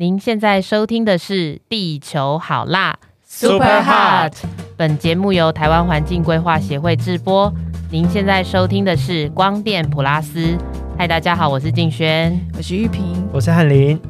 您现在收听的是《地球好辣 Super Hot 本节目由台湾环境规划协会制播。您现在收听的是光电普拉斯。嗨，大家好，我是静轩。我是玉萍，我是翰林。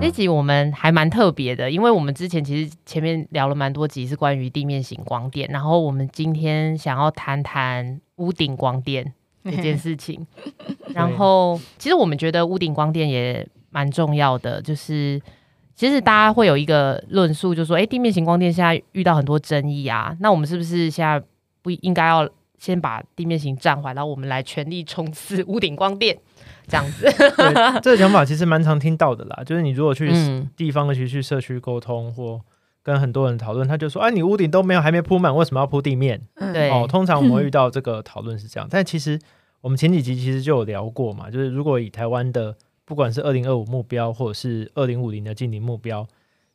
这集我们还蛮特别的，因为我们之前其实前面聊了蛮多集是关于地面型光电，然后我们今天想要谈谈屋顶光电这件事情。然后其实我们觉得屋顶光电也蛮重要的，就是其实大家会有一个论述，就说，哎，地面型光电现在遇到很多争议啊，那我们是不是现在不应该要先把地面型暂缓，然后我们来全力冲刺屋顶光电这样子？这个想法其实蛮常听到的啦。就是你如果去嗯，地方，的其去社区沟通或跟很多人讨论，他就说：“啊，你屋顶都没有，还没铺满，为什么要铺地面？”嗯对哦，通常我们会遇到这个讨论是这样，但其实我们前几集其实就有聊过嘛，就是如果以台湾的不管是二零二五目标或者是二零五零的近零目标，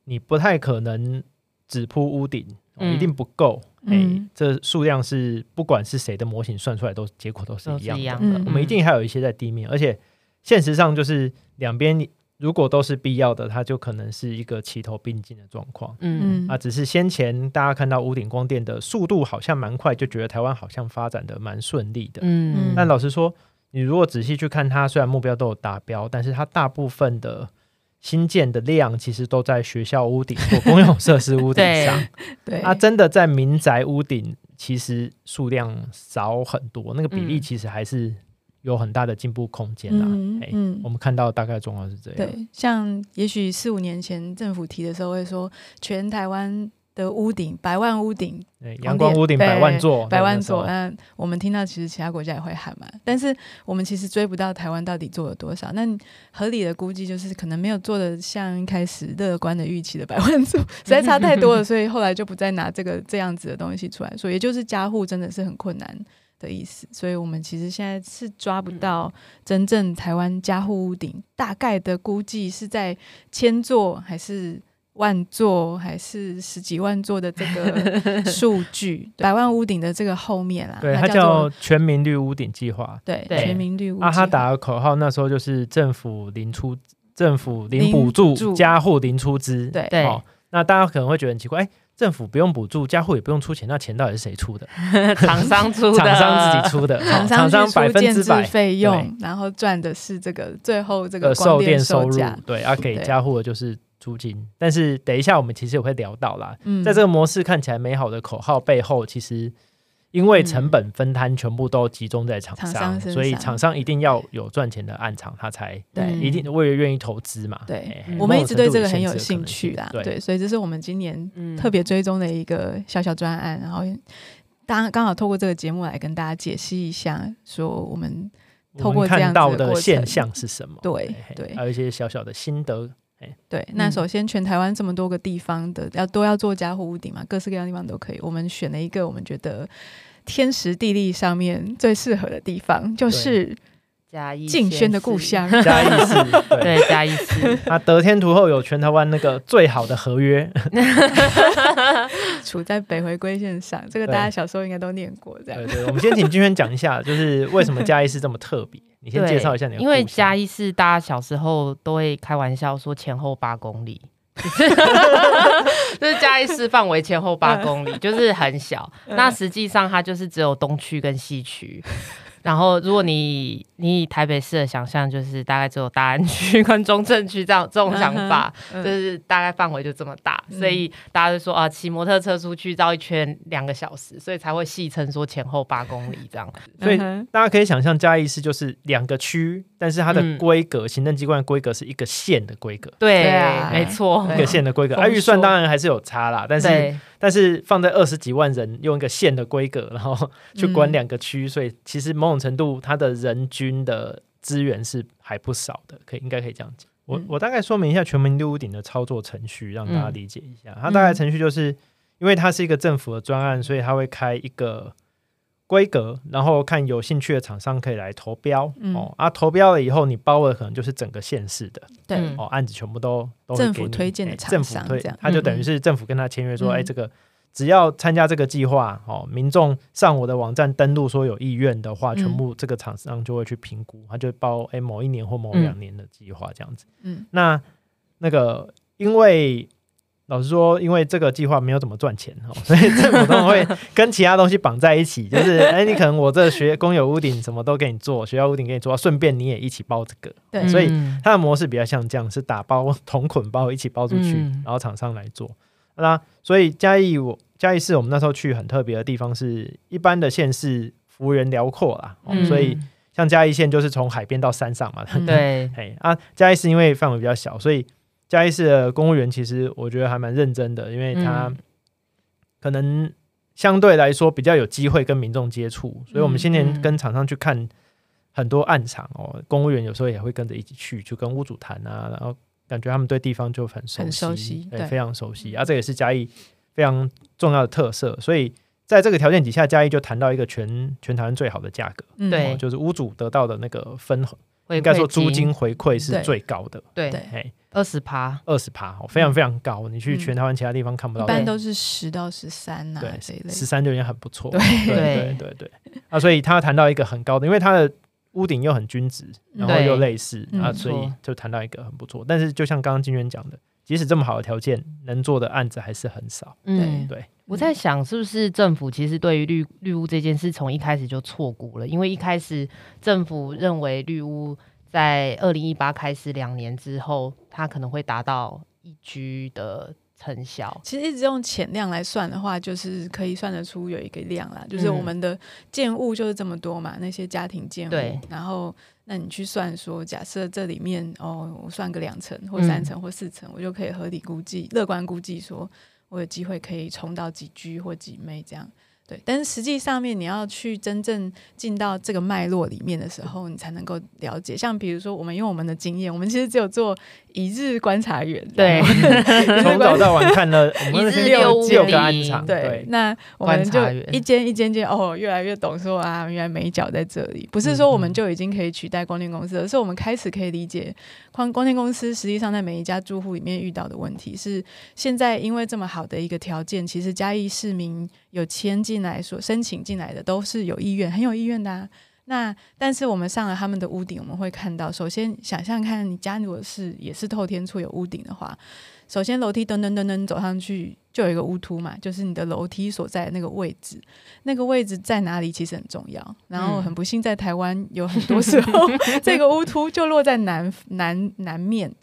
你不太可能只铺屋顶，一定不够。哎、嗯这数量是不管是谁的模型算出来都结果都是一样的。样的。嗯我们一定还有一些在地面，而且现实上就是两边如果都是必要的，它就可能是一个齐头并进的状况。嗯，啊，只是先前大家看到屋顶光电的速度好像蛮快，就觉得台湾好像发展的蛮顺利的。嗯但老实说，你如果仔细去看它，虽然目标都有达标，但是它大部分的新建的量其实都在学校屋顶或公用设施屋顶上。对啊，真的在民宅屋顶其实数量少很多，那个比例嗯其实还是有很大的进步空间啦。哎、嗯嗯我们看到大概状况是这样。对，像也许四五年前政府提的时候会说，全台湾的屋顶百万屋顶对，阳光屋顶百万座，百万座，那我们听到其实其他国家也会喊嘛，但是我们其实追不到台湾到底做了多少。那合理的估计就是可能没有做的像一开始乐观的预期的百万座，实在差太多了，所以后来就不再拿这个这样子的东西出来说，也就是加户真的是很困难。的意思，所以我们其实现在是抓不到真正台湾加户屋顶大概的估计是在千座还是万座还是十几万座的这个 数据，百万屋顶的这个后面啦，对，它叫全民绿屋顶计划。对对全民绿屋啊，他打的口号那时候就是政府零出，政府零零补助，助加户零出资。对对哦，那大家可能会觉得很奇怪，哎，政府不用补助，家户也不用出钱，那钱到底是谁出的？厂商出的，厂商自己出的，厂商百分之百费用，然后赚的是这个最后这个的售光电电收入价，，对，啊，给家户的就是租金。但是等一下我们其实也会聊到啦，嗯。在这个模式看起来美好的口号背后，其实因为成本分摊全部都集中在厂厂商，商身上所以厂商一定要有赚钱的暗场，他才对。嗯一定为了愿意投资嘛。对。我们一直对这个很有兴趣啦，对，所以这是我们今年嗯。特别追踪的一个小小专案，然后当刚好透过这个节目来跟大家解析一下，说我们，透过看到的现象是什么？对对。还有一些小小的心得。对。那嗯首先，全台湾这么多个地方的要都要做加护屋顶嘛，各式各样的地方都可以。我们选了一个我们觉得天时地利上面最适合的地方，就是嘉义静轩的故乡。嘉义市，对，嘉义市，啊，得天独厚有全台湾那个最好的合约，处在北回归线上，这个大家小时候应该都念过，这样对。对。我们先请金轩讲一下，就是为什么嘉义市这么特别？你先介绍一下你的因。为嘉义市大家小时候都会开玩笑说前后八公里。就是 嘉义市范围前后八公里，就是很小。那实际上它就是只有东区跟西区。然后，如果你你以台北市的想象，就是大概只有大安区跟中正区这样这种想法，嗯就是大概范围就这么大，嗯。所以大家就说啊，骑摩托车出去绕一圈两个小时，所以才会戏称说前后八公里这样。子。所以大家可以想象嘉义市就是两个区，但是它的嗯规格，行政机关的规格是一个县的规格，对，对啊。没错，一个县的规格，丰啊，预算硕当然还是有差啦，但是对，但是放在二十几万人用一个县的规格，然后去管嗯两个区，所以其实某种程度它的人均的资源是还不少的，可以应该可以这样讲。我嗯我大概说明一下全民六屋顶的操作程序，让大家嗯理解一下。它大概程序就是因为它是一个政府的专案，所以它会开一个规格，然后看有兴趣的厂商可以来投标、嗯。哦。啊，投标了以后，你包的可能就是整个县市的对。嗯。哦，案子全部都都会政府给你推荐的厂哎政府推商这样，他就等于嗯是政府跟他签约说，嗯。哎，这个只要参加这个计划，哦，民众上我的网站登录说有意愿的话，嗯。全部这个厂商就会去评估，他就包诶某一年或某两年的计划这样子。嗯。那那个因为老实说，因为这个计划没有怎么赚钱哦，所以 政府都会跟其他东西绑在一起，就是哎，你可能我这学公有屋顶什么都给你做，学校屋顶给你做，顺便你也一起包这个。对所以嗯它的模式比较像这样，是打包同捆包一起包出去，嗯然后厂商来做。那所以嘉义我嘉义市我们那时候去很特别的地方是，一般的县市幅员辽阔啦，哦嗯所以像嘉义县就是从海边到山上嘛，嗯对，哎啊，嘉义市因为范围比较小，所以嘉义市的公务员其实我觉得还蛮认真的，因为他嗯可能相对来说比较有机会跟民众接触，所以我们今年嗯跟厂商去看很多暗场哦，公务员有时候也会跟着一起去，就跟屋主谈啊，然后感觉他们对地方就很熟悉，很熟悉对，对非常熟悉。啊，这也是嘉义非常重要的特色，所以。在这个条件底下，嘉义就谈到一个全全台湾最好的价格，嗯。就是屋主得到的那个分回应该说租金回馈是最高的，对对哎，二十趴，二十趴，哦非常非常高。你去嗯全台湾其他地方看不到的，一般都是十到十三呐对十。三就已经很不错。对对对对对啊，所以他谈到一个很高的，因为他的屋顶又很均值，然后又类似嗯啊，所以就谈到一个很不错。但是就像刚刚金源讲的，即使这么好的条件，能做的案子还是很少。嗯，对，我在想，是不是政府其实对于绿绿屋这件事从一开始就错估了？因为一开始政府认为绿屋在二零一八开始两年之后，它可能会达到一居的成效。其实一直用浅量来算的话，就是可以算得出有一个量啦，就是嗯我们的建物就是这么多嘛，那些家庭建物对，然后那你去算说，假设这里面哦，我算个两层或嗯三层或四层，我就可以合理估计、乐观估计说，我有机会可以冲到几居或几妹这样。对，但是实际上面你要去真正进到这个脉络里面的时候，你才能够了解。像比如说，我们用我们的经验，我们其实只有做一日观察员，对。从早到晚看了我们 一日六六个暗场，对对，那我们就观察员。一间一间间哦，越来越懂说啊，原来美角在这里，不是说我们就已经可以取代光电公司，而是我们开始可以理解光光电公司实际上在每一家住户里面遇到的问题是，现在因为这么好的一个条件，其实嘉义市民有签进来说申请进来的都是有意愿，很有意愿的、啊。那但是我们上了他们的屋顶，我们会看到，首先想象看你家如果是也是透天处有屋顶的话，首先楼梯噔噔噔噔走上去就有一个屋突嘛，就是你的楼梯所在的那个位置，那个位置在哪里其实很重要。然后很不幸在台湾有很多时候 这个屋突就落在南南南面，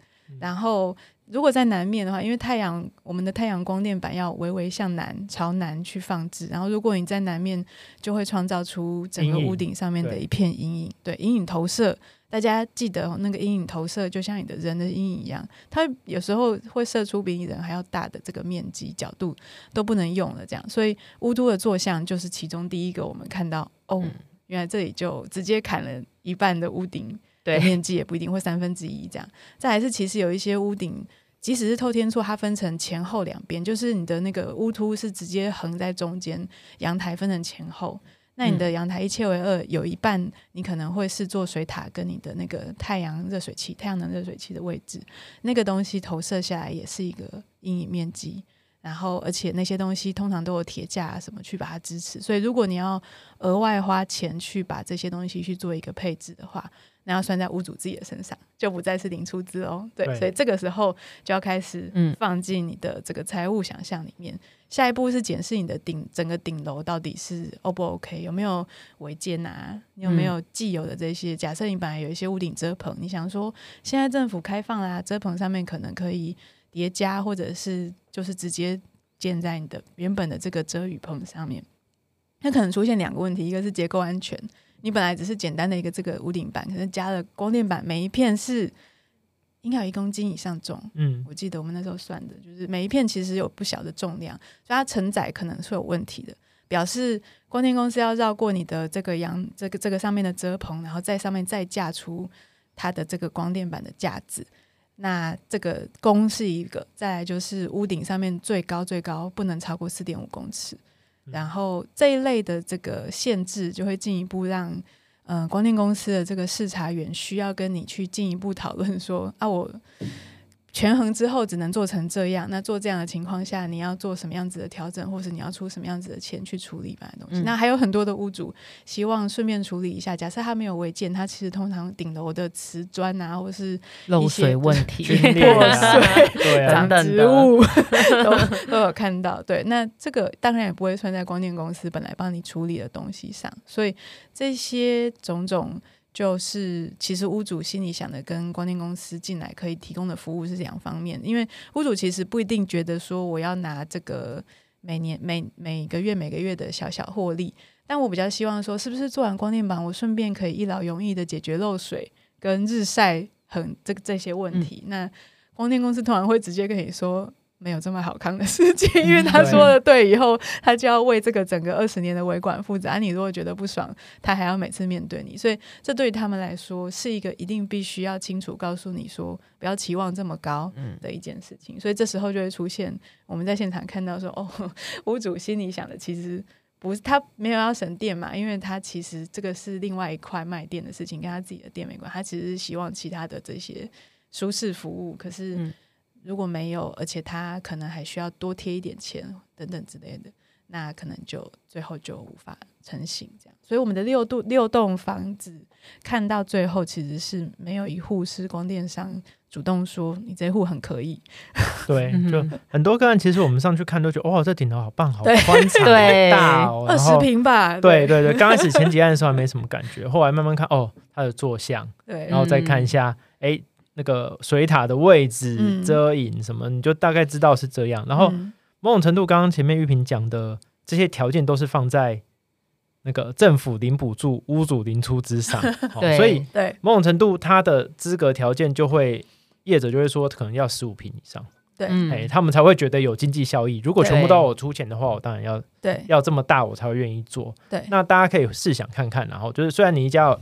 然后。如果在南面的话，因为太阳，我们的太阳光电板要微微向南朝南去放置，然后如果你在南面，就会创造出整个屋顶上面的一片阴影，对阴影投射。大家记得、哦、那个阴影投射，就像你的人的阴影一样，它有时候会射出比你人还要大的这个面积角度都不能用了。这样，所以乌都的坐像就是其中第一个，我们看到哦，嗯原来这里就直接砍了一半的屋顶对，面积，也不一定会三分之一这样。再来是，其实有一些屋顶。即使是透天厝，它分成前后两边，就是你的那个屋突是直接横在中间，阳台分成前后。那你的阳台一切为二，有一半你可能会是做水塔跟你的那个太阳热水器、太阳能热水器的位置，那个东西投射下来也是一个阴影面积。然后，而且那些东西通常都有铁架啊什么去把它支持，所以如果你要额外花钱去把这些东西去做一个配置的话，那要算在屋主自己的身上，就不再是零出资哦。对，对所以这个时候就要开始嗯放进你的这个财务想象里面。下一步是检视你的顶整个顶楼到底是 O 不 OK，有没有违建啊？你有没有既有的这些？假设你本来有一些屋顶遮棚，你想说现在政府开放啦，遮棚上面可能可以叠加，或者是就是直接建在你的原本的这个遮雨棚上面。那可能出现两个问题，一个是结构安全，你本来只是简单的一个这个屋顶板，可是加了光电板，每一片是应该有一公斤以上重。嗯，我记得我们那时候算的，就是每一片其实有不小的重量，所以它承载可能是有问题的。表示光电公司要绕过你的这个阳这个这个上面的遮棚，然后在上面再架出它的这个光电板的架子。那这个弓是一个，再来就是屋顶上面最高最高不能超过四点五公尺，然后这一类的这个限制就会进一步让嗯、光电公司的这个视察员需要跟你去进一步讨论说啊我。权衡之后只能做成这样。那做这样的情况下，你要做什么样子的调整，或是你要出什么样子的钱去处理本来东西？嗯那还有很多的屋主希望顺便处理一下，假设他没有违建，他其实通常顶楼的瓷砖啊，或是漏水问题，破裂啊 对啊，长等的植物都都有看到。对，那这个当然也不会算在光电公司本来帮你处理的东西上，所以这些种种。就是其实屋主心里想的跟光电公司进来可以提供的服务是两方面，因为屋主其实不一定觉得说我要拿这个每年每每个月每个月的小小获利，但我比较希望说，是不是做完光电板，我顺便可以一劳永逸的解决漏水跟日晒很这个这些问题？那光电公司通常会直接跟你说。没有这么好康的事情，因为他说的对以后，他就要为这个整个二十年的维管负责。啊、你如果觉得不爽，他还要每次面对你，所以这对于他们来说是一个一定必须要清楚告诉你说不要期望这么高的一件事情。所以这时候就会出现我们在现场看到说，哦，屋主心里想的其实不是他没有要省电嘛，因为他其实这个是另外一块卖电的事情，跟他自己的店没关，他其实是希望其他的这些舒适服务，可是。嗯如果没有，而且他可能还需要多贴一点钱等等之类的，那可能就最后就无法成型这样。所以我们的六栋六栋房子看到最后，其实是没有一户是光电商主动说你这户很可以。对，嗯就很多个案，其实我们上去看都觉得，哇，这顶楼好棒，好宽敞，大哦，二十平吧，对对对，刚开始前几案的时候还没什么感觉，后来慢慢看，哦，它的坐向，对然后再看一下，哎、那个水塔的位置、嗯。遮影什么，你就大概知道是这样。然后嗯。某种程度，刚刚前面玉萍讲的这些条件都是放在那个政府零补助、屋主零出资上，所以对某种程度它的资格条件就会业者就会说可能要十五平以上，对嗯。哎、他们才会觉得有经济效益。如果全部都要我出钱的话，我当然要对。要这么大，我才会愿意做。对。那大家可以试想看看，然后就是虽然你一家有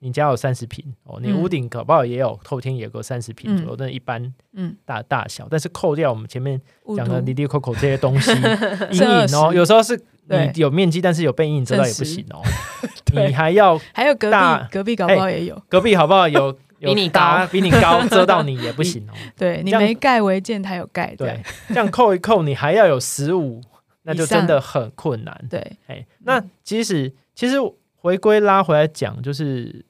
你家有三十平哦，你嗯屋顶搞不好也有透天也够三十平左右，但、一般嗯，大大小，但是扣掉我们前面讲的滴滴扣扣这些东西，阴影哦，有时候是你有面积，但是有被阴影遮到也不行哦，你还要还有隔大壁隔壁搞不好也有，隔壁好不好有 有比你高。搭比你高遮到你也不行哦，对你没盖违建，他有盖，对，这样扣一扣，你还要有十五，那就真的很困难。对。哎，那即使其实回归拉回来讲，就是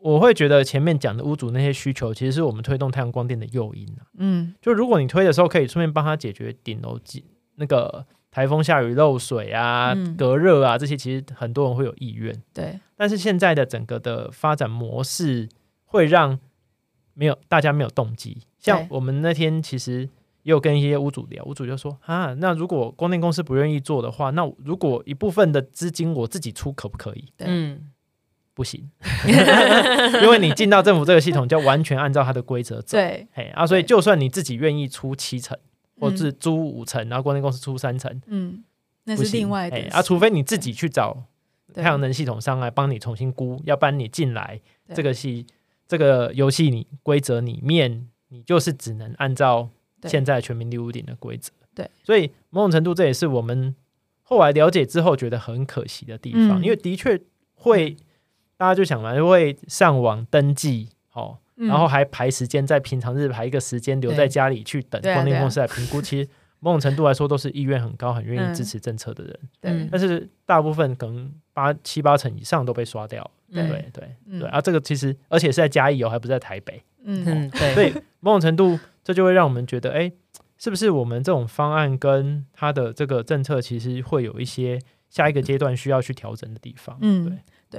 我会觉得前面讲的屋主那些需求，其实是我们推动太阳光电的诱因啊。嗯就如果你推的时候，可以顺便帮他解决顶楼机那个台风下雨漏水啊、嗯隔热啊这些，其实很多人会有意愿。对但是现在的整个的发展模式会让没有大家没有动机。像我们那天其实也有跟一些屋主聊，屋主就说啊，那如果光电公司不愿意做的话，那如果一部分的资金我自己出可不可以？对嗯，不行，因为你进到政府这个系统，就完全按照它的规则走。对，嘿啊，所以就算你自己愿意出七成，或嗯。是租五成，然后光电公司出三成，嗯，那不是另外的啊，除非你自己去找太阳能系统商来帮你重新估，要不然你进来这个系这个游戏你规则里面，你就是只能按照现在全民利屋顶的规则。对，所以某种程度这也是我们后来了解之后觉得很可惜的地方，嗯。因为的确会大家就想嘛，就会上网登记哦。嗯然后还排时间，在平常日排一个时间留在家里去等光电公司来评估。其实某种程度来说，都是意愿很高、很愿意嗯支持政策的人。对嗯但是大部分可能八七八成以上都被刷掉了。对对对嗯对啊，这个其实而且是在嘉义哦，还不是在台北。嗯嗯，对，所以某种程度，这就会让我们觉得，哎，是不是我们这种方案跟它的这个政策，其实会有一些下一个阶段需要去调整的地方？嗯，对，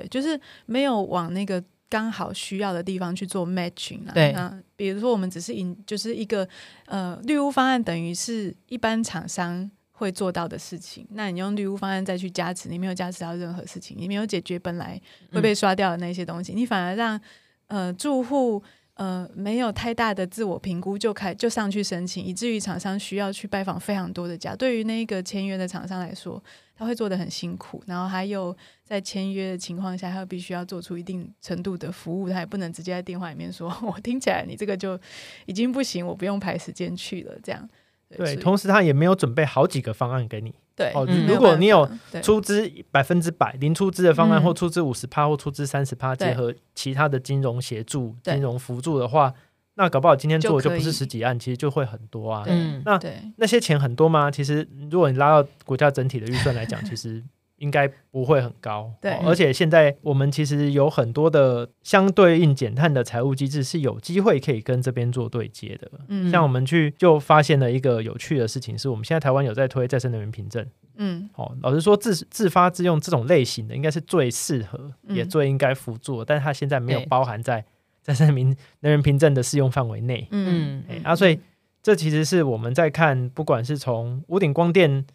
就是没有往那个刚好需要的地方去做 matching 啊。对那比如说我们只是引，就是一个呃绿屋方案，等于是一般厂商会做到的事情。那你用绿屋方案再去加持，你没有加持到任何事情，你没有解决本来会被刷掉的那些东西，你反而让呃住户。呃，没有太大的自我评估就开就上去申请，以至于厂商需要去拜访非常多的家。对于那个签约的厂商来说，他会做的很辛苦，然后还有在签约的情况下，他必须要做出一定程度的服务，他也不能直接在电话里面说：“ 我听起来你这个就已经不行，我不用排时间去了。”这样对，同时他也没有准备好几个方案给你。对哦嗯如果你有出资百分之百零出资的方案，嗯。或出资五十趴，或出资三十趴，结合其他的金融协助、金融辅助的话，那搞不好今天做的就不是十几案，其实就会很多啊。嗯那，那些钱很多吗？其实如果你拉到国家整体的预算来讲，其实应该不会很高。对哦而且现在我们其实有很多的相对应减碳的财务机制是有机会可以跟这边做对接的。嗯像我们去就发现了一个有趣的事情，是我们现在台湾有在推再生能源凭证。嗯哦，老实说，自自发自用这种类型的，应该是最适合，嗯也最应该辅助，但是它现在没有包含在 再生能能源凭证的适用范围内。嗯嗯哎、啊，所以这其实是我们在看，不管是从屋顶光电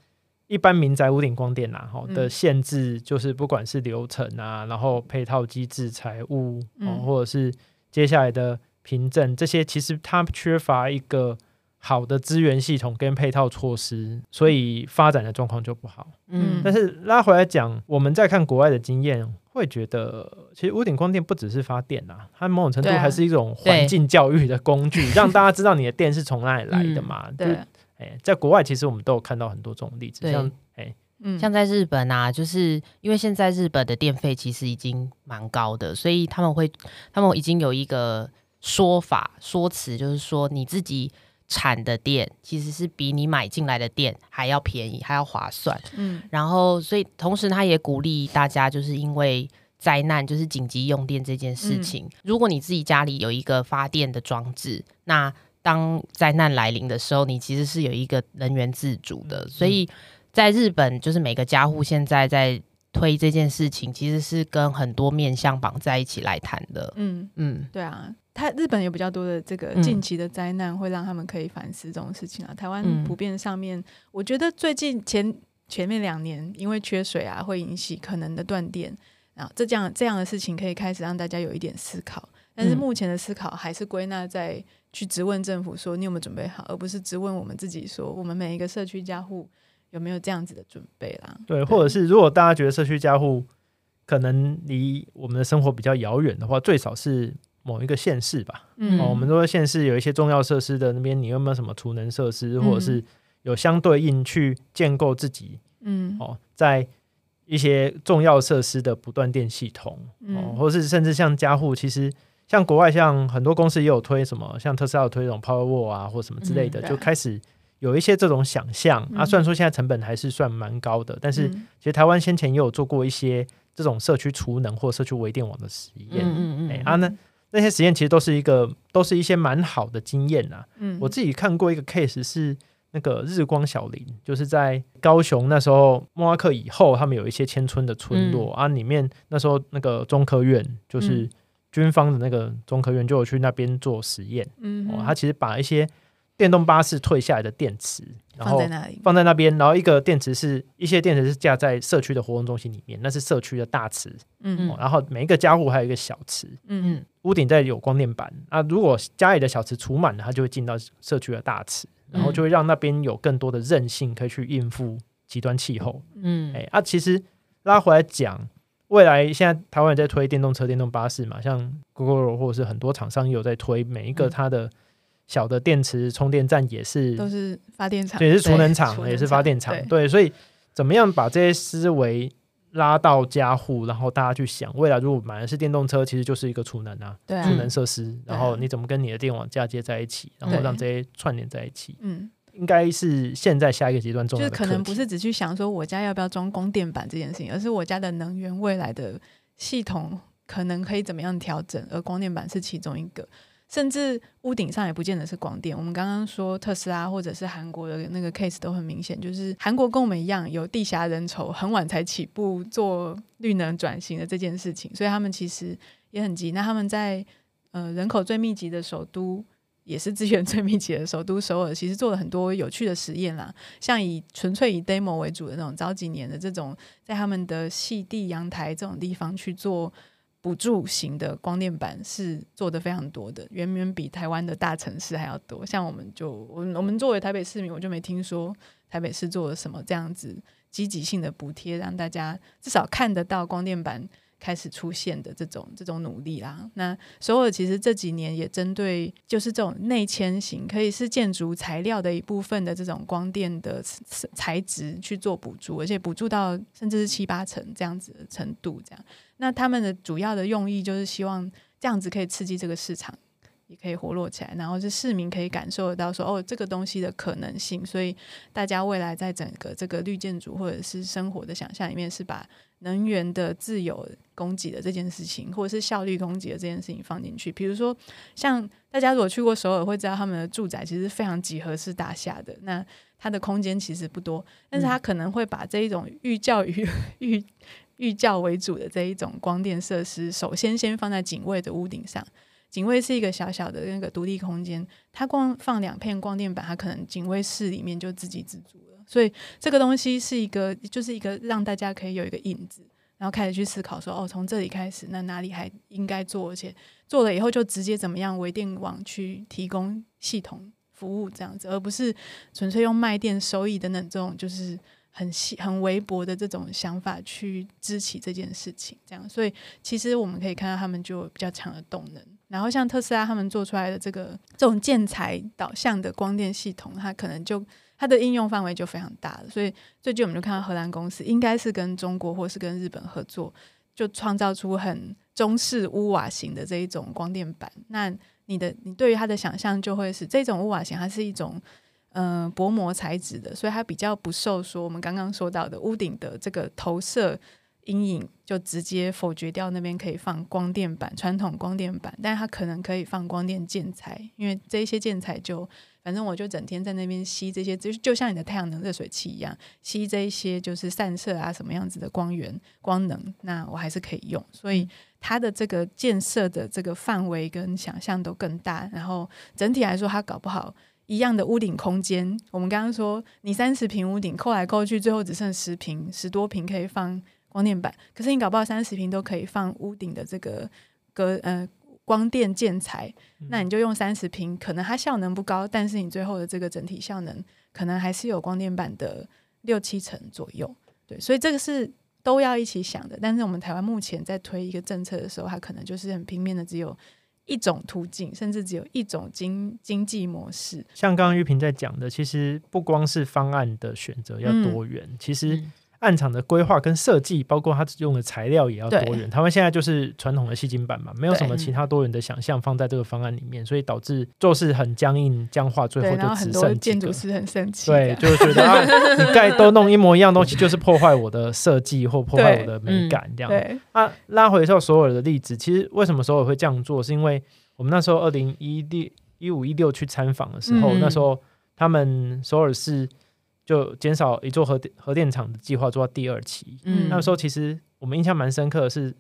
一般民宅屋顶光电呐、哈嗯。的限制，就是不管是流程啊，然后配套机制、财务，或者是接下来的凭证，这些其实它缺乏一个好的资源系统跟配套措施，所以发展的状况就不好。嗯。但是拉回来讲，我们再看国外的经验，会觉得其实屋顶光电不只是发电啊，它某种程度还是一种环境教育的工具，让大家知道你的电是从哪里来的嘛。就对，哎，在国外其实我们都有看到很多这种例子，像哎，嗯像在日本啊，就是因为现在日本的电费其实已经蛮高的，所以他们会，他们已经有一个说法说辞，就是说你自己产的电其实是比你买进来的电还要便宜，还要划算。嗯然后，所以同时他也鼓励大家，就是因为灾难，就是紧急用电这件事情，如果你自己家里有一个发电的装置，那当灾难来临的时候，你其实是有一个能源自主的。所以在日本，就是每个家户现在在推这件事情，其实是跟很多面向绑在一起来谈的。嗯，嗯，对啊，他日本有比较多的这个嗯近期的灾难，会让他们可以反思这种事情啊。台湾嗯普遍上面，我觉得最近前前面两年因为缺水啊，会引起可能的断电，然后这样这样的事情可以开始让大家有一点思考。但是嗯目前的思考还是归纳在去质问政府说你有没有准备好，而不是质问我们自己说我们每一个社区家户有没有这样子的准备啦。对，或者是如果大家觉得社区家户可能离我们的生活比较遥远的话，最少是某一个县市吧。嗯哦，我们说县市有一些重要设施的那边，你有没有什么储能设施，嗯或者是有相对应去建构自己嗯哦，在一些重要设施的不断电系统哦，嗯或是甚至像家户，其实像国外像很多公司也有推什么，像特斯拉有推这种 Power Wall 啊，或什么之类的，嗯就开始有一些这种想象、啊。嗯虽然说现在成本还是算蛮高的，但是嗯其实台湾先前也有做过一些这种社区储能或社区微电网的实验。嗯嗯嗯，哎啊，那那些实验其实都是一个都是一些蛮好的经验啊。嗯我自己看过一个 case 是那个日光小林，就是在高雄那时候莫拉克以后，他们有一些迁村的村落、啊，里面那时候那个中科院就是嗯军方的那个中科院就有去那边做实验、嗯哦，他其实把一些电动巴士退下来的电池，然后放在那里，放在那边，然后一个电池是一些电池是架在社区的活动中心里面，那是社区的大池、嗯。哦，然后每一个家户还有一个小池，嗯。嗯屋顶再有光电板啊，如果家里的小池储满了，它就会进到社区的大池，然后就会让那边有更多的韧性，可以去应付极端气候。嗯。哎、啊，其实拉回来讲，未来现在台湾也在推电动车、电动巴士嘛，像 Google 或者是很多厂商也有在推，每一个嗯它的小的电池充电站也是，都是发电厂，也是储能对厂，也是发电厂对，所以怎么样把这些思维拉到家户，然后大家去想，未来如果买的是电动车，其实就是一个储能啊。储能设施，然后你怎么跟你的电网嫁接在一起，然后对。让这些串联在一起，嗯，应该是现在下一个阶段重就。可能不是只去想说我家要不要装光电板这件事情，而是我家的能源未来的系统可能可以怎么样调整，而光电板是其中一个。甚至屋顶上也不见得是广电。我们刚刚说特斯拉或者是韩国的那个 case 都很明显，就是韩国跟我们一样有地狭人稠，很晚才起步做绿能转型的这件事情，所以他们其实也很急。那他们在呃人口最密集的首都。也是资源最密集的首都首尔，其实做了很多有趣的实验啦，像以纯粹以 demo 为主的那种早几年的这种，在他们的细地阳台这种地方去做补助型的光电板是做的非常多的，远远比台湾的大城市还要多。像我们就我我们作为台北市民，我就没听说台北市做了什么这样子积极性的补贴，让大家至少看得到光电板开始出现的这种这种努力啦。那首尔其实这几年也针对就是这种内迁型，可以是建筑材料的一部分的这种光电的材质去做补助，而且补助到甚至是七八成这样子的程度。这样，那他们的主要的用意就是希望这样子可以刺激这个市场。也可以活络起来，然后是市民可以感受得到说，哦，这个东西的可能性，所以大家未来在整个这个绿建筑或者是生活的想象里面，是把能源的自由供给的这件事情，或者是效率供给的这件事情放进去。比如说，像大家如果去过首尔，会知道他们的住宅其实非常几何式大厦的，那它的空间其实不多，但是它可能会把这一种寓教于寓寓教为主的这一种光电设施，首先先放在警卫的屋顶上。警卫是一个小小的那个独立空间，它光放两片光电板，它可能警卫室里面就自给自足了。所以这个东西是一个，就是一个让大家可以有一个影子，然后开始去思考说，哦，从这里开始，那哪里还应该做？而且做了以后就直接怎么样微电网去提供系统服务这样子，而不是纯粹用卖电收益等等这种就是很细很微薄的这种想法去支起这件事情。这样，所以其实我们可以看到他们就有比较强的动能。然后像特斯拉他们做出来的这个这种建材导向的光电系统，它可能就它的应用范围就非常大了。所以最近我们就看到荷兰公司应该是跟中国或是跟日本合作，就创造出很中式屋瓦型的这一种光电板。那你的你对于它的想象就会是这种屋瓦型，它是一种嗯薄膜材质的，所以它比较不受说我们刚刚说到的屋顶的这个投射。阴影就直接否决掉那边可以放光电板，传统光电板，但是它可能可以放光电建材，因为这些建材就反正我就整天在那边吸这些，就就像你的太阳能热水器一样，吸这一些就是散射啊什么样子的光源光能，那我还是可以用，所以它的这个建设的这个范围跟想象都更大，然后整体来说，它搞不好一样的屋顶空间，我们刚刚说你三十平屋顶扣来扣去，最后只剩十平十多平可以放。光电板，可是你搞不好三十平都可以放屋顶的这个隔呃光电建材，那你就用三十平，可能它效能不高，但是你最后的这个整体效能可能还是有光电板的六七成左右。对，所以这个是都要一起想的。但是我们台湾目前在推一个政策的时候，它可能就是很平面的，只有一种途径，甚至只有一种经经济模式。像刚刚玉萍在讲的，其实不光是方案的选择要多元，其实。暗场的规划跟设计，包括它用的材料也要多元。他们现在就是传统的细晶板嘛，没有什么其他多元的想象放在这个方案里面，所以导致做事很僵硬僵化，最后就只剩建筑师很生气，对，就觉得啊，你盖都弄一模一样东西，就是破坏我的设计或破坏我的美感这样。啊，拉回到所有的例子，其实为什么所有会这样做，是因为我们那时候二零一六一五一六去参访的时候，那时候他们首尔市。就减少一座核核电厂的计划做到第二期。嗯，那时候其实我们印象蛮深刻的是，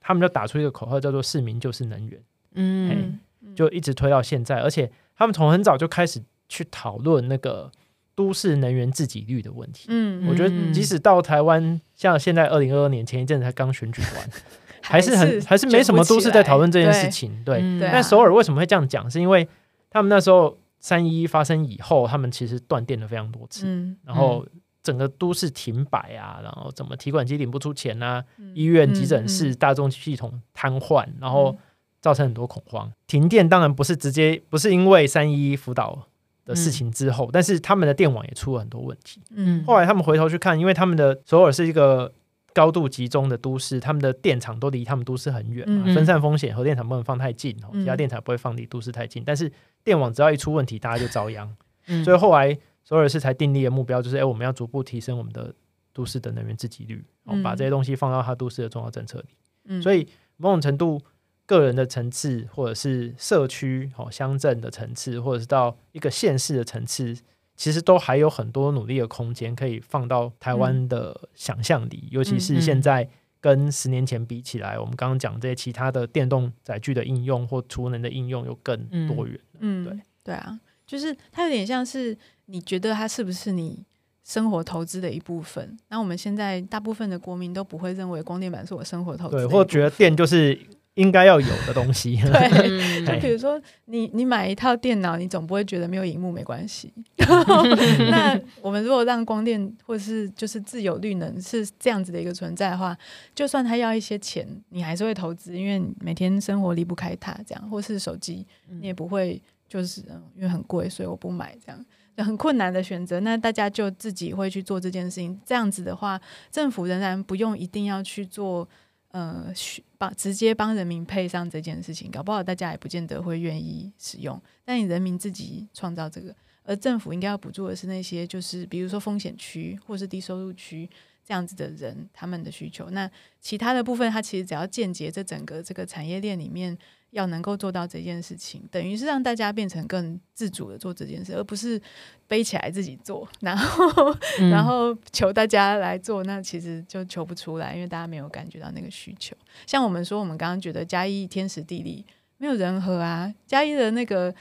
他们就打出一个口号叫做“市民就是能源”。嗯，就一直推到现在，而且他们从很早就开始去讨论那个都市能源自给率的问题。嗯，我觉得即使到台湾，像现在二零二二年前一阵子才刚选举完，还是很还是没什么都市在讨论这件事情。对，但首尔为什么会这样讲？是因为他们那时候。三一发生以后，他们其实断电了非常多次，然后整个都市停摆啊，然后怎么提款机领不出钱啊，医院、急诊室、大众系统瘫痪，然后造成很多恐慌。停电当然不是直接，不是因为三一辅导的事情之后，但是他们的电网也出了很多问题。嗯，后来他们回头去看，因为他们的首尔是一个。高度集中的都市，他们的电厂都离他们都市很远，分散风险。核电厂不能放太近哦，其他电厂不会放离都市太近。但是电网只要一出问题，大家就遭殃。所以后来首尔市才订立的目标就是：哎，我们要逐步提升我们的都市的能源自给率，把这些东西放到它都市的重要政策里。所以某种程度，个人的层次，或者是社区、哦乡镇的层次，或者是到一个县市的层次。其实都还有很多努力的空间可以放到台湾的想象里，尤其是现在跟十年前比起来，我们刚刚讲这些其他的电动载具的应用或储能的应用又更多元。嗯，对对啊，就是它有点像是你觉得它是不是你生活投资的一部分？那我们现在大部分的国民都不会认为光电板是我生活投资，对，或觉得电就是。应该要有的东西，对，就比如说你你买一套电脑，你总不会觉得没有荧幕没关系。那我们如果让光电或是就是自有绿能是这样子的一个存在的话，就算他要一些钱，你还是会投资，因为每天生活离不开它，这样或是手机，你也不会就是因为很贵，所以我不买这样很困难的选择。那大家就自己会去做这件事情，这样子的话，政府仍然不用一定要去做。呃，需帮直接帮人民配上这件事情，搞不好大家也不见得会愿意使用。但你人民自己创造这个，而政府应该要补助的是那些就是比如说风险区或是低收入区这样子的人他们的需求。那其他的部分，它其实只要间接这整个这个产业链里面。要能够做到这件事情，等于是让大家变成更自主的做这件事，而不是背起来自己做，然后 然后求大家来做，那其实就求不出来，因为大家没有感觉到那个需求。像我们说，我们刚刚觉得嘉义天时地利没有人和啊，嘉义的那个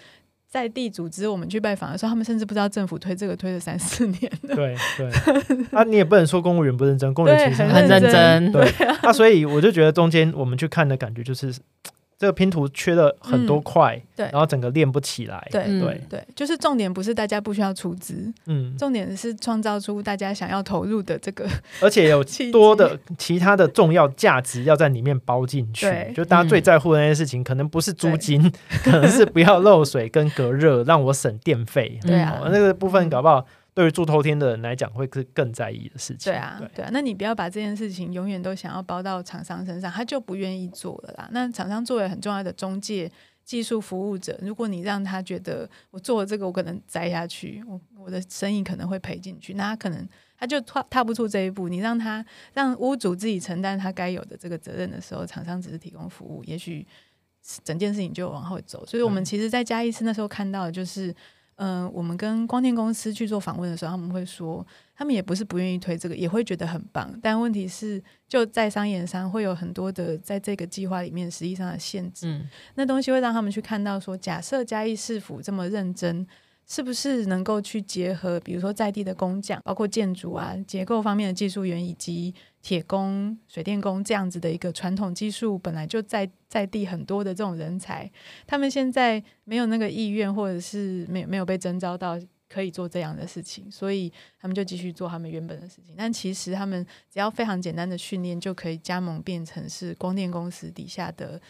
在地组织，我们去拜访的时候，他们甚至不知道政府推这个推了三四年了。对对，啊，你也不能说公务员不认真，公务员其实很认真。对 啊，所以我就觉得中间我们去看的感觉就是。这个拼图缺了很多块，对，然后整个练不起来，对对。对，就是重点不是大家不需要出资，嗯，重点是创造出大家想要投入的这个，而且有 多的其他的重要价值要在里面包进去，就大家最在乎的那些事情，可能不是租金，可能是不要漏水跟隔热，让我省电费，对啊，那个部分搞不好。对于住透天的人来讲，会是更在意的事情。对啊，对啊，那你不要把这件事情永远都想要包到厂商身上，他就不愿意做了啦。那厂商作为很重要的中介、技术服务者，如果你让他觉得我做了这个，我可能栽下去，我我的生意可能会赔进去，那他可能他就踏踏不出这一步。你让他让屋主自己承担他该有的这个责任的时候，厂商只是提供服务，也许整件事情就往后走。所以，我们其实，在嘉义市那时候看到的就是。嗯，我们跟光电公司去做访问的时候，他们会说，他们也不是不愿意推这个，也会觉得很棒。但问题是，就在商言商会有很多的在这个计划里面实际上的限制。嗯，那东西会让他们去看到说，假设嘉义市府这么认真。是不是能够去结合，比如说在地的工匠，包括建筑啊、结构方面的技术员，以及铁工、水电工这样子的一个传统技术，本来就在在地很多的这种人才，他们现在没有那个意愿，或者是没没有被征召到可以做这样的事情，所以他们就继续做他们原本的事情。但其实他们只要非常简单的训练，就可以加盟变成是光电公司底下的，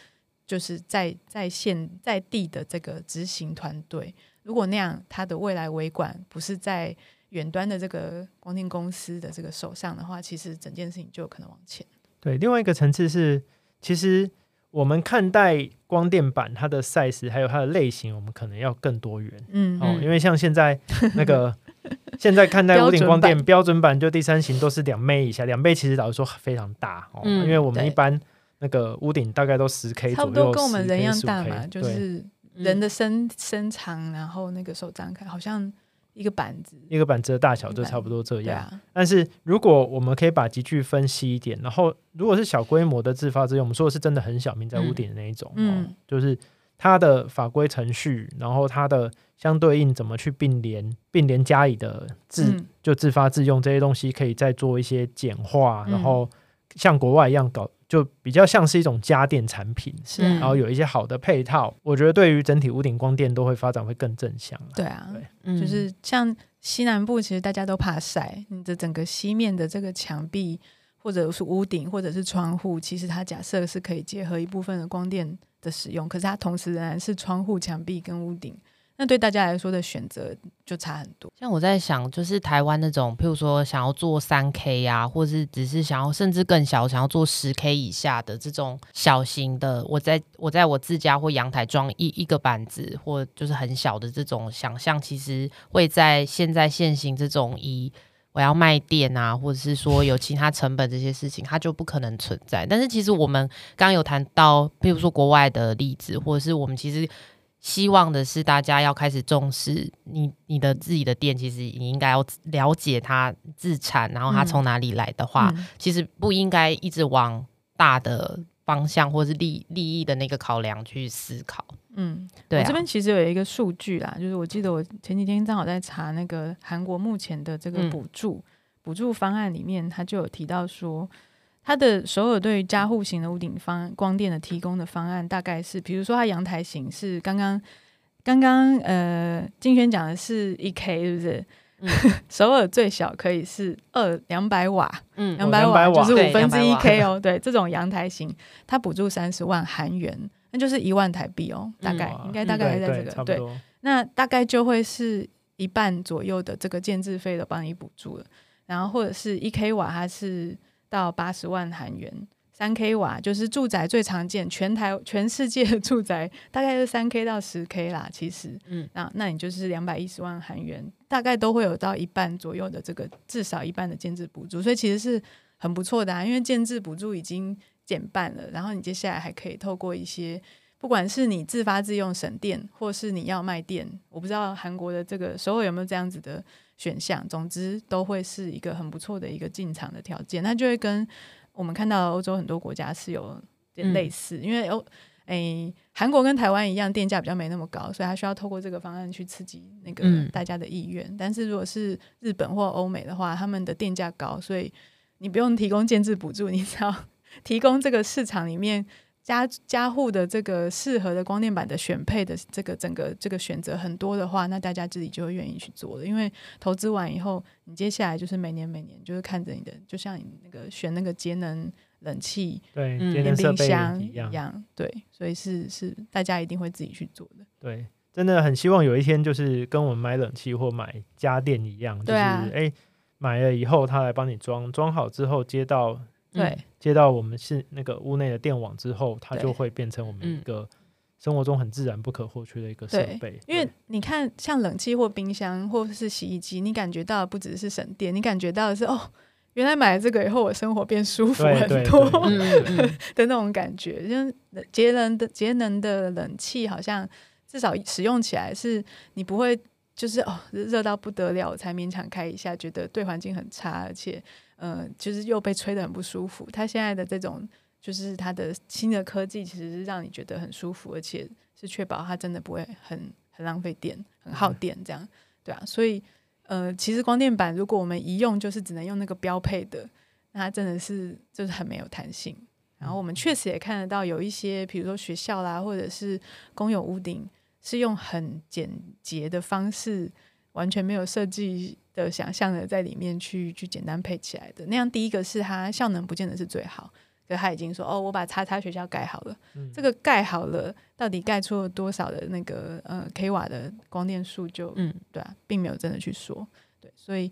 就是在在线在地的这个执行团队。如果那样，它的未来维管不是在远端的这个光电公司的这个手上的话，其实整件事情就有可能往前。对，另外一个层次是，其实我们看待光电板它的 size 还有它的类型，我们可能要更多元。嗯，哦，因为像现在那个 现在看待屋顶光电标准版，就第三型都是两倍以下，两倍其实老实说非常大哦。嗯，因为我们一般那个屋顶大概都十 K 左右，差不多跟我们人一样大嘛，就是。人的身身长，然后那个手张开，好像一个板子，一个板子的大小就差不多这样。但是如果我们可以把集距分析一点，然后如果是小规模的自发自用，我们说的是真的很小，明在屋顶的那一种，嗯，就是它的法规程序，然后它的相对应怎么去并联，并联加以的自就自发自用这些东西，可以再做一些简化，然后像国外一样搞。就比较像是一种家电产品，是，然后有一些好的配套，我觉得对于整体屋顶光电都会发展会更正向。对啊，对，就是像西南部，其实大家都怕晒，你的整个西面的这个墙壁或者是屋顶或者是窗户，其实它假设是可以结合一部分的光电的使用，可是它同时仍然是窗户、墙壁跟屋顶。那对大家来说的选择就差很多。像我在想，就是台湾那种，譬如说想要做三 K 呀，或者是只是想要甚至更小，想要做十 K 以下的这种小型的，我在我在我自家或阳台装一一个板子，或就是很小的这种想象，其实会在现在现行这种以我要卖店啊，或者是说有其他成本这些事情，它就不可能存在。但是其实我们刚刚有谈到，譬如说国外的例子，或者是我们其实。希望的是，大家要开始重视你你的自己的店，其实你应该要了解它自产，然后它从哪里来的话，其实不应该一直往大的方向或是利利益的那个考量去思考。嗯，对。我这边其实有一个数据啦，就是我记得我前几天正好在查那个韩国目前的这个补助补助方案里面，他就有提到说。它的首尔对于加户型的屋顶方光电的提供的方案，大概是，比如说它阳台型是刚刚刚刚呃，金轩讲的是一 k，是不是？首尔最小可以是二两百瓦，嗯，两百瓦就是五分之一 k 哦。对，这种阳台型，它补助三十万韩元，那就是一万台币哦，大概应该大概在这个对，那大概就会是一半左右的这个建制费都帮你补助了，然后或者是一 k 瓦，它是。到八十万韩元三 k 瓦，就是住宅最常见，全台全世界的住宅大概是三 k 到十 k 啦。其实，嗯，那那你就是两百一十万韩元，大概都会有到一半左右的这个至少一半的建制补助，所以其实是很不错的啊。因为建制补助已经减半了，然后你接下来还可以透过一些。不管是你自发自用省电，或是你要卖电，我不知道韩国的这个首尔有没有这样子的选项。总之，都会是一个很不错的一个进场的条件。那就会跟我们看到欧洲很多国家是有点类似，因为欧诶韩国跟台湾一样，电价比较没那么高，所以它需要透过这个方案去刺激那个大家的意愿。但是如果是日本或欧美的话，他们的电价高，所以你不用提供建制补助，你只要 提供这个市场里面。家家户的这个适合的光电板的选配的这个整个这个选择很多的话，那大家自己就会愿意去做了。因为投资完以后，你接下来就是每年每年就是看着你的，就像你那个选那个节能冷气、对节能冰箱一样，对，所以是是大家一定会自己去做的。对，真的很希望有一天就是跟我们买冷气或买家电一样，就是哎买了以后他来帮你装，装好之后接到。对，接到我们是那个屋内的电网之后，它就会变成我们一个生活中很自然不可或缺的一个设备。因为你看，像冷气或冰箱或是洗衣机，你感觉到不只是省电，你感觉到的是哦，原来买了这个以后，我生活变舒服很多 的那种感觉。就节能的节能的冷气，好像至少使用起来是你不会就是哦热到不得了才勉强开一下，觉得对环境很差，而且。嗯，就是又被吹得很不舒服。它现在的这种，就是它的新的科技，其实是让你觉得很舒服，而且是确保它真的不会很很浪费电、很耗电，这样对啊。所以，呃，其实光电板如果我们一用就是只能用那个标配的，那它真的是就是很没有弹性。然后我们确实也看得到有一些，比如说学校啦，或者是公有屋顶，是用很简洁的方式。完全没有设计的想象的在里面去去简单配起来的。那样，第一个是它效能不见得是最好，可他已经说哦，我把叉叉学校盖好了，这个盖好了，到底盖出了多少的那个呃 k 瓦的光电数就嗯。对啊，并没有真的去说。对，所以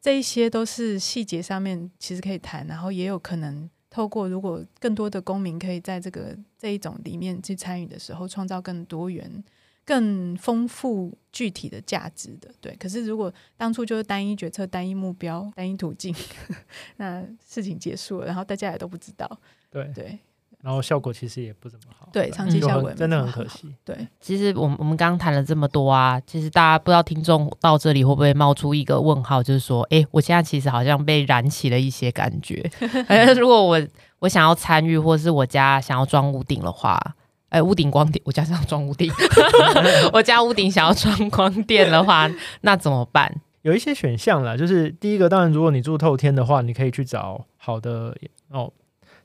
这一些都是细节上面其实可以谈，然后也有可能透过如果更多的公民可以在这个这一种里面去参与的时候，创造更多元。更丰富具体的价值的，对。可是如果当初就是单一决策、单一目标、单一途径，那事情结束了，然后大家也都不知道，对对。然后效果其实也不怎么好，对，长期效果真的很可惜。对，其实我们我们刚刚谈了这么多啊，其实大家不知道听众到这里会不会冒出一个问号，就是说，哎，我现在其实好像被燃起了一些感觉。好 像如果我我想要参与，或是我家想要装屋顶的话。哎，屋顶光电，我家想装屋顶，我家屋顶想要装光电的话，那怎么办？有一些选项啦，就是第一个，当然如果你住透天的话，你可以去找好的哦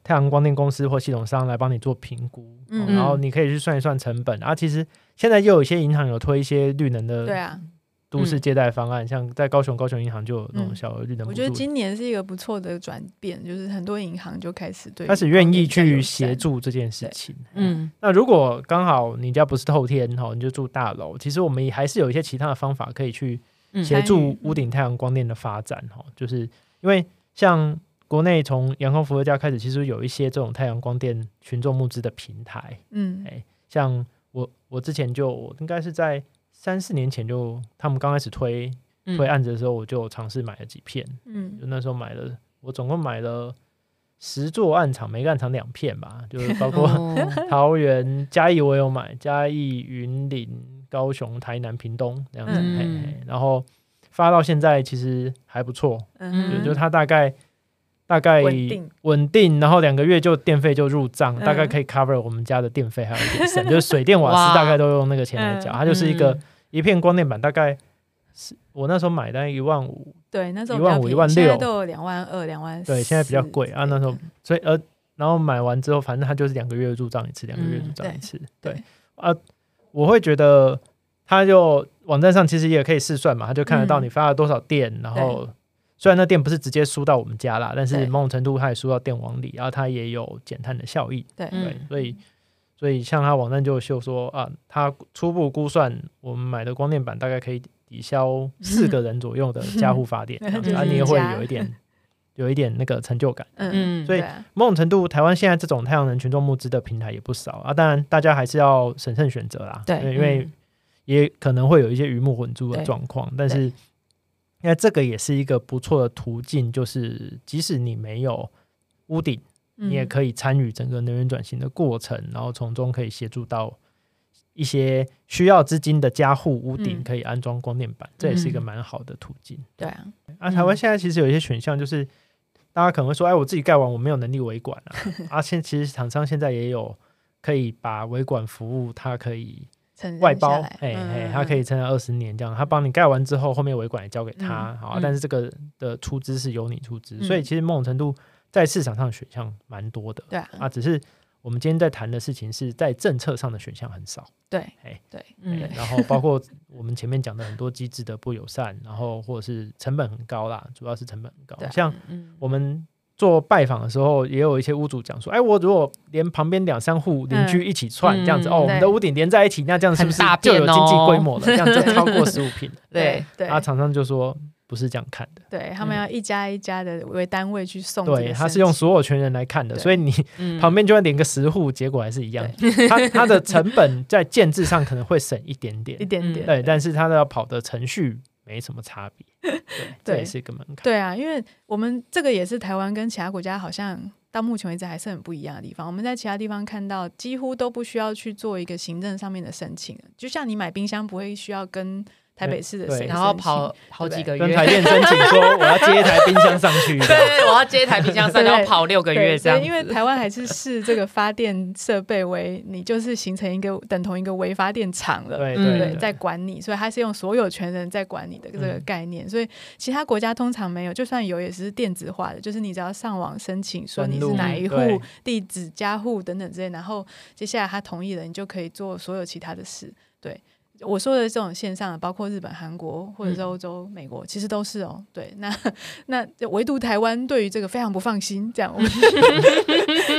太阳光电公司或系统商来帮你做评估，然后你可以去算一算成本。啊，其实现在又有一些银行有推一些绿能的，对啊。都市借贷方案，像在高雄高雄银行就有那种小额绿能。我觉得今年是一个不错的转变，就是很多银行就开始对开始愿意去协助这件事情。嗯，那如果刚好你家不是透天哈，你就住大楼，其实我们也还是有一些其他的方法可以去协助屋顶太阳光电的发展哈。就是因为像国内从阳光伏特加开始，其实有一些这种太阳光电群众募资的平台。嗯，哎，像我我之前就应该是在。三四年前就他们刚开始推推案子的时候，我就尝试买了几片。嗯，就那时候买了，我总共买了十座暗场，每个案场两片吧，就是包括 桃园、嘉义我有买，嘉义、云林、高雄、台南、屏东这样子。然后发到现在其实还不错，就就它大概大概稳定，然后两个月就电费就入账，大概可以 cover 我们家的电费还有一点省，就是水电瓦斯大概都用那个钱来缴，它就是一个。一片光电板大概是我那时候买的一万五，对，那时候一万五一万六，都有两万二两万。对，现在比较贵啊。那时候，所以呃，然后买完之后，反正它就是两个月入账一次，两个月入账一次。对啊，我会觉得，它就网站上其实也可以试算嘛，它就看得到你发了多少电，然后虽然那电不是直接输到我们家啦，但是某种程度它也输到电网里，然后它也有减碳的效益。对对，所以。所以，像它网站就秀说啊，它初步估算，我们买的光电板大概可以抵消四个人左右的 家户发电，啊，你也会有一点有一点那个成就感。嗯，嗯所以某种程度，台湾现在这种太阳能群众募资的平台也不少啊。当然，大家还是要审慎选择啦。对因为嗯也可能会有一些鱼目混珠的状况。但是，因为这个也是一个不错的途径，就是即使你没有屋顶，你也嗯可以参与整个能源转型的过程，然后从中可以协助到一些需要资金的家户屋顶嗯可以安装光电板，这也是一个嗯蛮好的途径。对啊，啊，台湾现在其实有一些选项，就是大家可能会说，哎，我自己盖完我没有能力维管啊。啊，现其实厂商现在也有可以把维管服务，它可以外包哎嗯哎，它可以撑到二十年这样，他帮你盖完之后，后面维管也交给他，好但是这个的出资是由你出资，嗯所以其实某种程度在市场上选项蛮多的对啊，啊，只是我们今天在谈的事情是在政策上的选项很少。对哎对，嗯。哎然后包括我们前面讲的很多机制的不友善，然后或者是成本很高啦，主要是成本很高像嗯。我们做拜访的时候，也有一些屋主讲说，哎，我如果连旁边两三户邻居一起串、嗯这样子，嗯哦，我们的屋顶连在一起，那这样是不是就有经济规模了？这样就 超过十五平了。对对。啊，厂商就说不是这样看的，对，他们要一家一家的为单位去送对，他是用所有权人来看的，所以你嗯旁边就算连个十户，结果还是一样。它它的成本在建制上可能会省一点点。一，点点，对，但是它的要跑的程序没什么差别，对，这也是一个门槛。对啊，因为我们这个也是台湾跟其他国家好像到目前为止还是很不一样的地方。我们在其他地方看到，几乎都不需要去做一个行政上面的申请，就像你买冰箱不会需要跟台北市的谁然后跑好几个月，跟台电申请说我要接一 台冰箱上去，对对，我要接一台冰箱，对然后跑六个月，这样因为台湾还是视这个发电设备为你就是形成一个等同一个微发电厂了。对嗯。对，在管你，所以它是用所有权人在管你的这个嗯概念，所以其他国家通常没有，就算有也是电子化的，就是你只要上网申请说你是哪一户、地址、家户等等之类，然后接下来他同意了，你就可以做所有其他的事。对我说的这种线上的，包括日本、韩国或者是嗯欧洲、美国，其实都是哦。对，那那唯独台湾对于这个非常不放心，这样，我 们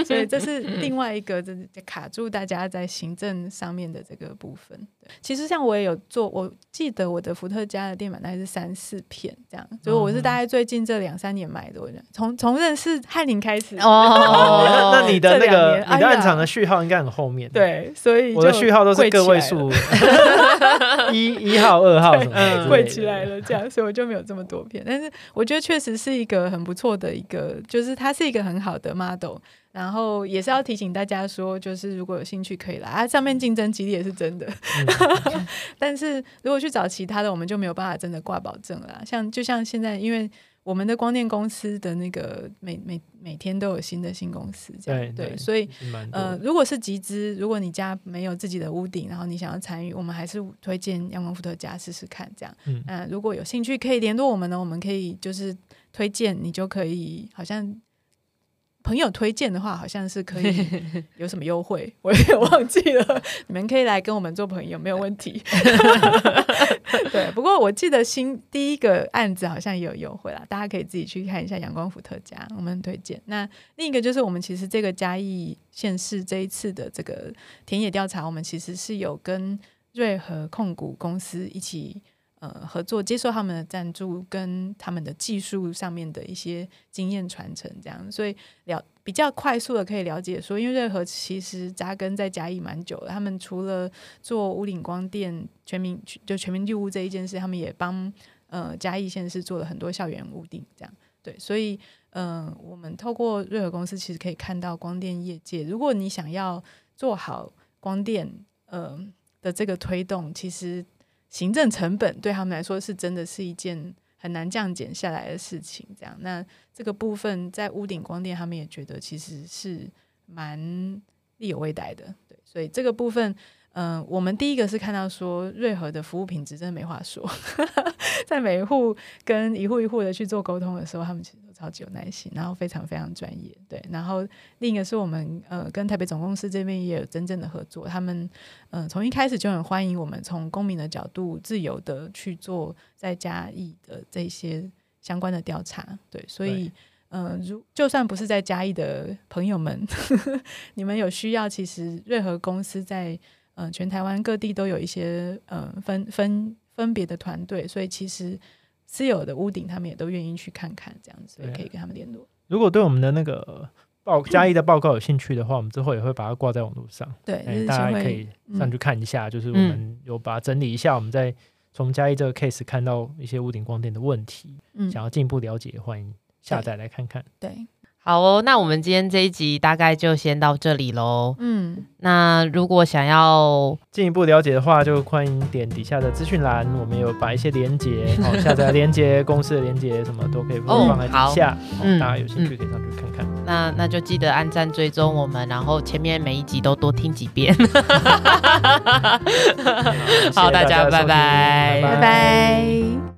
所以这是另外一个，就是卡住大家在行政上面的这个部分。其实像我也有做，我记得我的伏特加的电板大概是三四片这样，所以我是大概最近这两三年买的，我觉得从从认识翰林开始。哦，哦那那你的那个你的暗场的序号应该很后面，，对，所以我的序号都是个位数，一一号、二号什么贵起来了，这样，所以我就没有这么多片。但是我觉得确实是一个很不错的一个，就是它是一个很好的 model。然后也是要提醒大家说，就是如果有兴趣可以来啊，上面竞争激烈是真的。嗯 但是如果去找其他的，我们就没有办法真的挂保证了啦。像就像现在，因为我们的光电公司的那个每每每天都有新的新公司，这样对对所以呃如果是集资，如果你家没有自己的屋顶，然后你想要参与，我们还是推荐阳光伏特加试试看。这样，嗯那、如果有兴趣，可以联络我们呢，我们可以就是推荐你就可以，好像朋友推荐的话，好像是可以 有什么优惠，我也忘记了。你们可以来跟我们做朋友，没有问题。对，不过我记得新第一个案子好像也有优惠啦，大家可以自己去看一下阳光伏特加，我们很推荐。那另一个就是我们其实这个嘉义县市这一次的这个田野调查，我们其实是有跟瑞和控股公司一起。呃，合作接受他们的赞助，跟他们的技术上面的一些经验传承，这样，所以了比较快速的可以了解说，因为瑞和其实扎根在嘉义蛮久了，他们除了做屋顶光电全民就全民绿屋这一件事，他们也帮呃嘉义县市做了很多校园屋顶，这样。对，所以嗯、我们透过瑞和公司其实可以看到光电业界，如果你想要做好光电呃的这个推动，其实行政成本对他们来说是真的是一件很难降减下来的事情。这样，那这个部分在屋顶光电，他们也觉得其实是蛮力有未逮的。对，所以这个部分，嗯、我们第一个是看到说瑞和的服务品质真的没话说，在每一户跟一户一户的去做沟通的时候，他们其实都超级有耐心，然后非常非常专业。对，然后另一个是我们呃跟台北总公司这边也有真正的合作，他们嗯、呃从一开始就很欢迎我们从公民的角度自由的去做在嘉义的这些相关的调查。对，所以。嗯，如就算不是在嘉义的朋友们，你们有需要，其实瑞和公司在呃全台湾各地都有一些呃分分分别的团队，所以其实私有的屋顶，他们也都愿意去看看，这样子，也可以跟他们联络。如果对我们的那个报嘉义的报告有兴趣的话，我们之后也会把它挂在网络上，对，大家可以上去看一下。就是我嗯们有把它整理一下，我们在从嘉义这个 case 看到一些屋顶光电的问题，嗯，想要进一步了解，欢迎下载来看看。对，好哦，那我们今天这一集大概就先到这里喽。嗯，那如果想要进一步了解的话，就欢迎点底下的资讯栏，我们有把一些连接，哦，下载连接、公司的连接什么都可以哦放在底下，大家有兴趣可以上去看看。那那就记得按赞追踪我们，然后前面每一集都多听几遍。好大家拜拜拜拜。